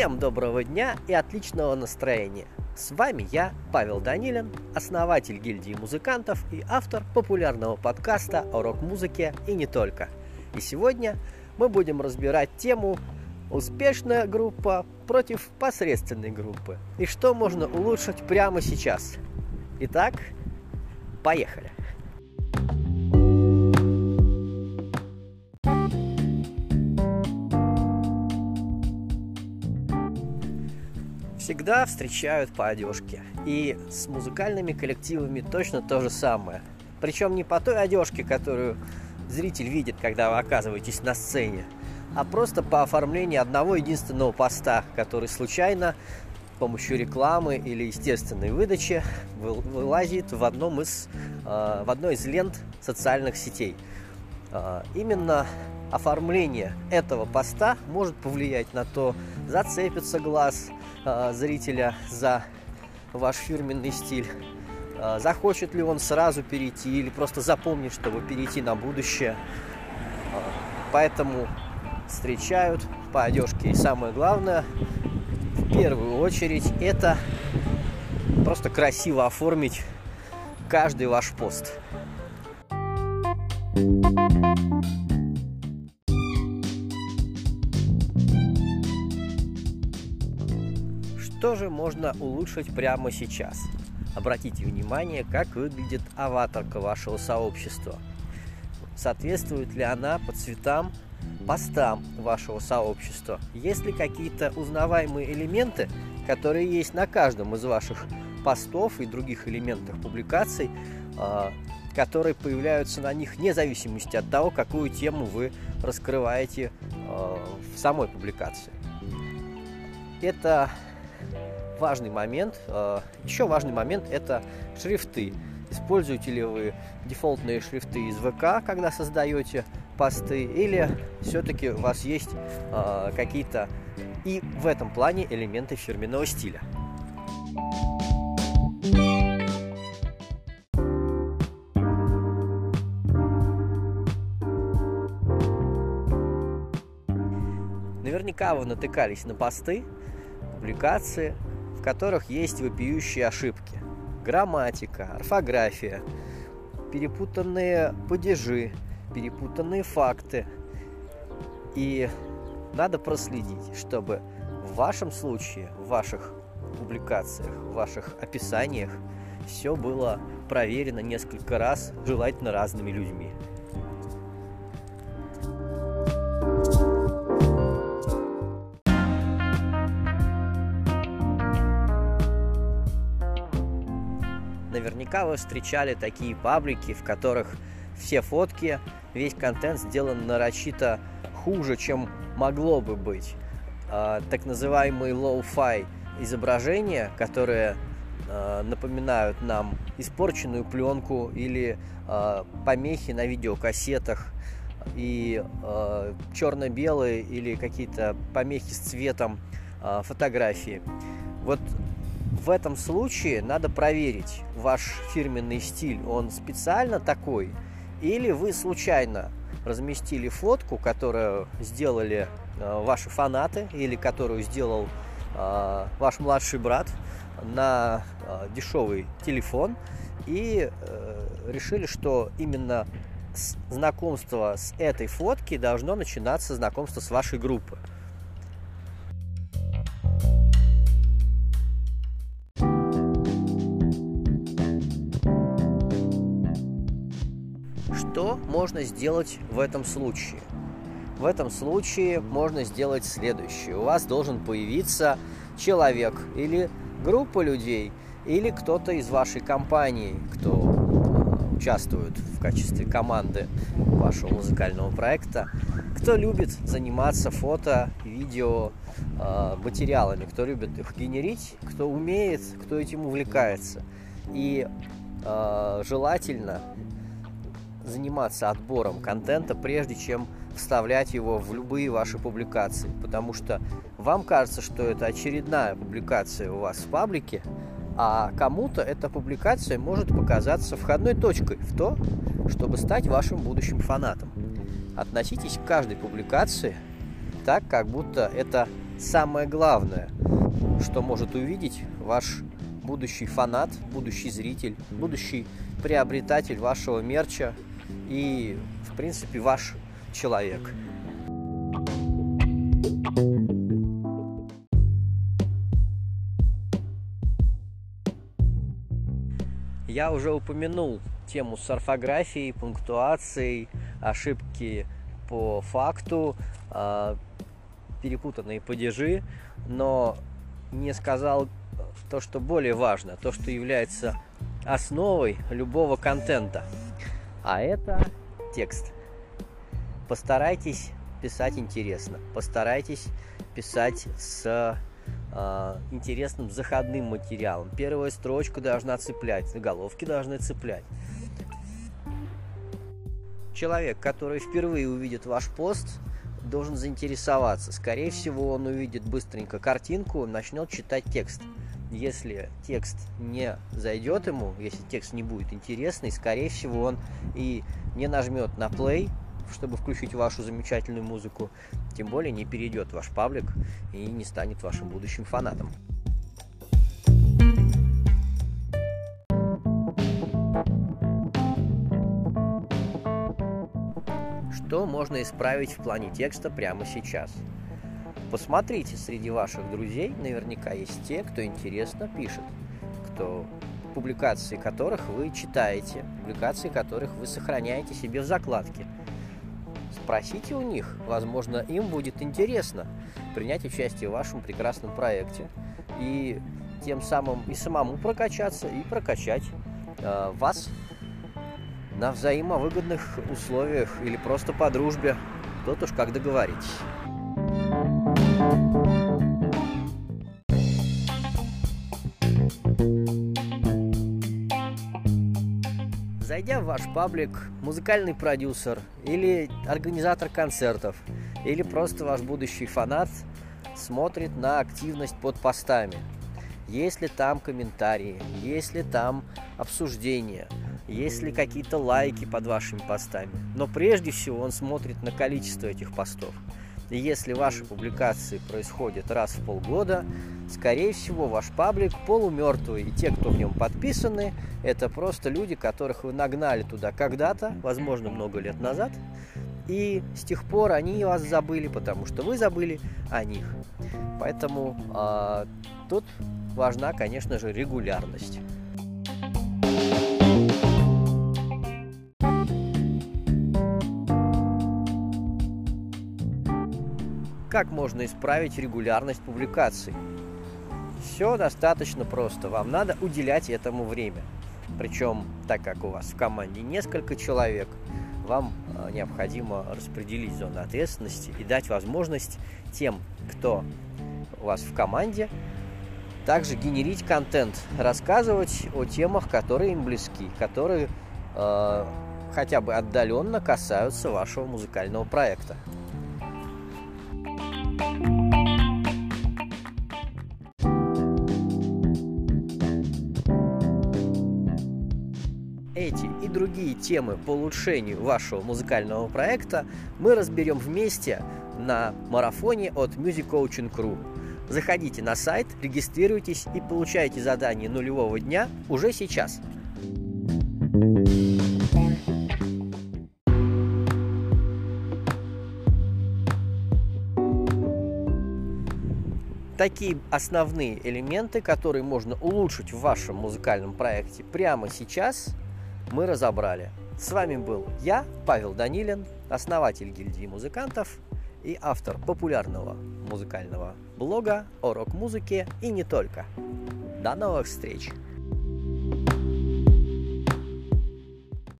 Всем доброго дня и отличного настроения! С вами я, Павел Данилин, основатель гильдии музыкантов и автор популярного подкаста о рок-музыке и не только. И сегодня мы будем разбирать тему «Успешная группа против посредственной группы» и что можно улучшить прямо сейчас. Итак, поехали! Всегда встречают по одежке. И с музыкальными коллективами точно то же самое. Причем не по той одежке, которую зритель видит, когда вы оказываетесь на сцене, а просто по оформлению одного единственного поста, который случайно с помощью рекламы или естественной выдачи вылазит в, одном из, э, в одной из лент социальных сетей. Э, именно оформление этого поста может повлиять на то, зацепится глаз, э, зрителя за ваш фирменный стиль. Э, захочет ли он сразу перейти или просто запомнит, чтобы перейти на будущее. Э, поэтому встречают по одежке. И самое главное, в первую очередь, это просто красиво оформить каждый ваш пост. thank you Что же можно улучшить прямо сейчас? Обратите внимание, как выглядит аватарка вашего сообщества. Соответствует ли она по цветам, постам вашего сообщества? Есть ли какие-то узнаваемые элементы, которые есть на каждом из ваших постов и других элементах публикаций, а, которые появляются на них вне зависимости от того, какую тему вы раскрываете а, в самой публикации. Это важный момент. Э, Еще важный момент – это шрифты. Используете ли вы дефолтные шрифты из ВК, когда создаете посты, или все-таки у вас есть э, какие-то и в этом плане элементы фирменного стиля. Наверняка вы натыкались на посты, публикации, в которых есть вопиющие ошибки. Грамматика, орфография, перепутанные падежи, перепутанные факты. И надо проследить, чтобы в вашем случае, в ваших публикациях, в ваших описаниях все было проверено несколько раз, желательно разными людьми. Наверняка вы встречали такие паблики, в которых все фотки, весь контент сделан нарочито хуже, чем могло бы быть. А, так называемые low-fi изображения, которые а, напоминают нам испорченную пленку или а, помехи на видеокассетах и черно-белые или какие-то помехи с цветом фотографии. Вот в этом случае надо проверить ваш фирменный стиль. Он специально такой или вы случайно разместили фотку, которую сделали э, ваши фанаты или которую сделал э, ваш младший брат на э, дешевый телефон и э, решили, что именно знакомство с этой фотки должно начинаться знакомство с вашей группы. Что можно сделать в этом случае? В этом случае можно сделать следующее. У вас должен появиться человек или группа людей, или кто-то из вашей компании, кто э, участвует в качестве команды вашего музыкального проекта, кто любит заниматься фото, видео, э, материалами, кто любит их генерить, кто умеет, кто этим увлекается. И э, желательно заниматься отбором контента, прежде чем вставлять его в любые ваши публикации. Потому что вам кажется, что это очередная публикация у вас в паблике, а кому-то эта публикация может показаться входной точкой в то, чтобы стать вашим будущим фанатом. Относитесь к каждой публикации так, как будто это самое главное, что может увидеть ваш будущий фанат, будущий зритель, будущий приобретатель вашего мерча и, в принципе, ваш человек. Я уже упомянул тему с орфографией, пунктуацией, ошибки по факту, а, перепутанные падежи, но не сказал то, что более важно, то, что является основой любого контента. А это текст. Постарайтесь писать интересно, постарайтесь писать с э, интересным заходным материалом. Первая строчка должна цеплять, заголовки должны цеплять. Человек, который впервые увидит ваш пост, должен заинтересоваться. Скорее всего, он увидит быстренько картинку, начнет читать текст. Если текст не зайдет ему, если текст не будет интересный, скорее всего, он и не нажмет на play, чтобы включить вашу замечательную музыку, тем более не перейдет ваш паблик и не станет вашим будущим фанатом. Что можно исправить в плане текста прямо сейчас? Посмотрите, среди ваших друзей наверняка есть те, кто интересно пишет, кто публикации которых вы читаете, публикации которых вы сохраняете себе в закладке – Спросите у них, возможно, им будет интересно принять участие в вашем прекрасном проекте и тем самым и самому прокачаться, и прокачать э, вас на взаимовыгодных условиях или просто по дружбе. Тут уж как договоритесь. Зайдя в ваш паблик, музыкальный продюсер или организатор концертов, или просто ваш будущий фанат смотрит на активность под постами. Есть ли там комментарии, есть ли там обсуждения, есть ли какие-то лайки под вашими постами. Но прежде всего он смотрит на количество этих постов – и если ваши публикации происходят раз в полгода, скорее всего, ваш паблик полумертвый. И те, кто в нем подписаны, это просто люди, которых вы нагнали туда когда-то, возможно, много лет назад. И с тех пор они вас забыли, потому что вы забыли о них. Поэтому э, тут важна, конечно же, регулярность. Как можно исправить регулярность публикаций? Все достаточно просто. Вам надо уделять этому время. Причем, так как у вас в команде несколько человек, вам э, необходимо распределить зоны ответственности и дать возможность тем, кто у вас в команде, также генерить контент, рассказывать о темах, которые им близки, которые э, хотя бы отдаленно касаются вашего музыкального проекта. Эти и другие темы по улучшению вашего музыкального проекта мы разберем вместе на марафоне от Music Coaching Crew. Заходите на сайт, регистрируйтесь и получайте задание нулевого дня уже сейчас. Такие основные элементы, которые можно улучшить в вашем музыкальном проекте прямо сейчас, мы разобрали. С вами был я, Павел Данилин, основатель гильдии музыкантов и автор популярного музыкального блога о рок-музыке и не только. До новых встреч!